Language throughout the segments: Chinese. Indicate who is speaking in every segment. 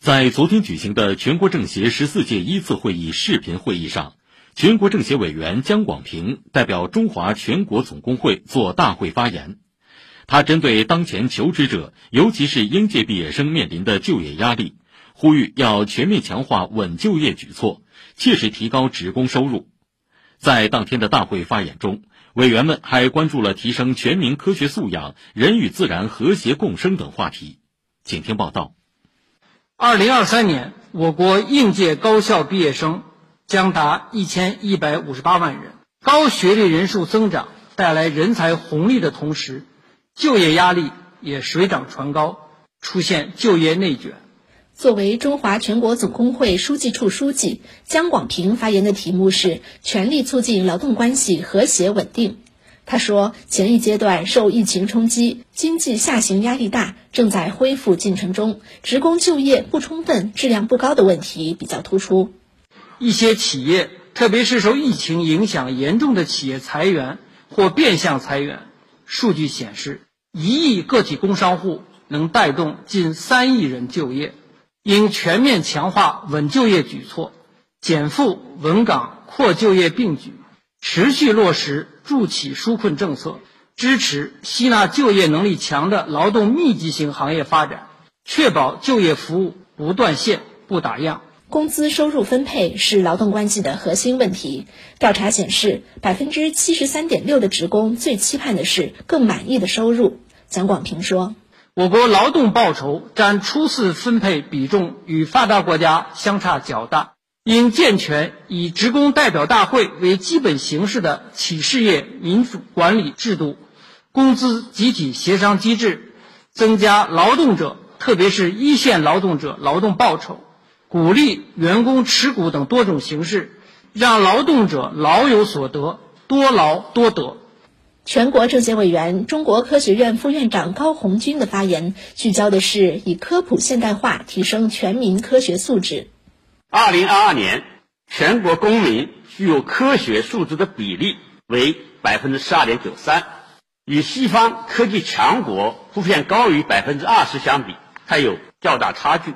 Speaker 1: 在昨天举行的全国政协十四届一次会议视频会议上，全国政协委员姜广平代表中华全国总工会作大会发言。他针对当前求职者，尤其是应届毕业生面临的就业压力，呼吁要全面强化稳就业举措，切实提高职工收入。在当天的大会发言中，委员们还关注了提升全民科学素养、人与自然和谐共生等话题。请听报道。
Speaker 2: 二零二三年，我国应届高校毕业生将达一千一百五十八万人。高学历人数增长带来人才红利的同时，就业压力也水涨船高，出现就业内卷。
Speaker 3: 作为中华全国总工会书记处书记，姜广平发言的题目是“全力促进劳动关系和谐稳定”。他说，前一阶段受疫情冲击，经济下行压力大，正在恢复进程中，职工就业不充分、质量不高的问题比较突出。
Speaker 2: 一些企业，特别是受疫情影响严重的企业裁员或变相裁员。数据显示，一亿个体工商户能带动近三亿人就业。应全面强化稳就业举措，减负稳岗扩就业并举。持续落实助企纾困政策，支持吸纳就业能力强的劳动密集型行业发展，确保就业服务不断线、不打烊。
Speaker 3: 工资收入分配是劳动关系的核心问题。调查显示，百分之七十三点六的职工最期盼的是更满意的收入。蒋广平说：“
Speaker 2: 我国劳动报酬占初次分配比重与发达国家相差较大。”应健全以职工代表大会为基本形式的企事业民主管理制度、工资集体协商机制，增加劳动者，特别是一线劳动者劳动报酬，鼓励员工持股等多种形式，让劳动者劳有所得，多劳多得。
Speaker 3: 全国政协委员、中国科学院副院长高红军的发言聚焦的是以科普现代化提升全民科学素质。
Speaker 4: 二零二二年，全国公民具有科学素质的比例为百分之十二点九三，与西方科技强国普遍高于百分之二十相比，还有较大差距。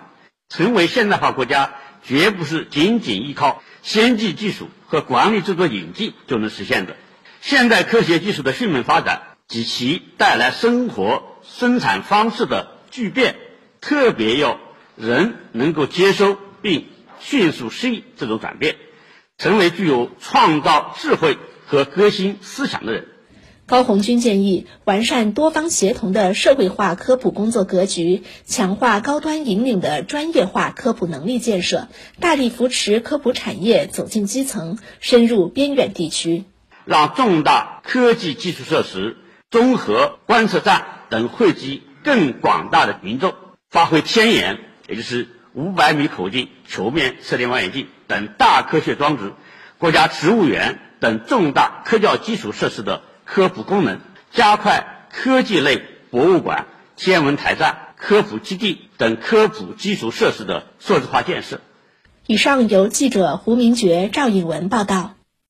Speaker 4: 成为现代化国家，绝不是仅仅依靠先进技术和管理制度引进就能实现的。现代科学技术的迅猛发展及其带来生活生产方式的巨变，特别要人能够接收并。迅速适应这种转变，成为具有创造智慧和革新思想的人。
Speaker 3: 高红军建议完善多方协同的社会化科普工作格局，强化高端引领的专业化科普能力建设，大力扶持科普产业走进基层、深入边远地区，
Speaker 4: 让重大科技基础设施、综合观测站等惠及更广大的民众，发挥天眼，也就是。五百米口径球面射电望远镜等大科学装置，国家植物园等重大科教基础设施的科普功能，加快科技类博物馆、天文台站、科普基地等科普基础设施的数字化建设。
Speaker 3: 以上由记者胡明珏、赵颖文报道。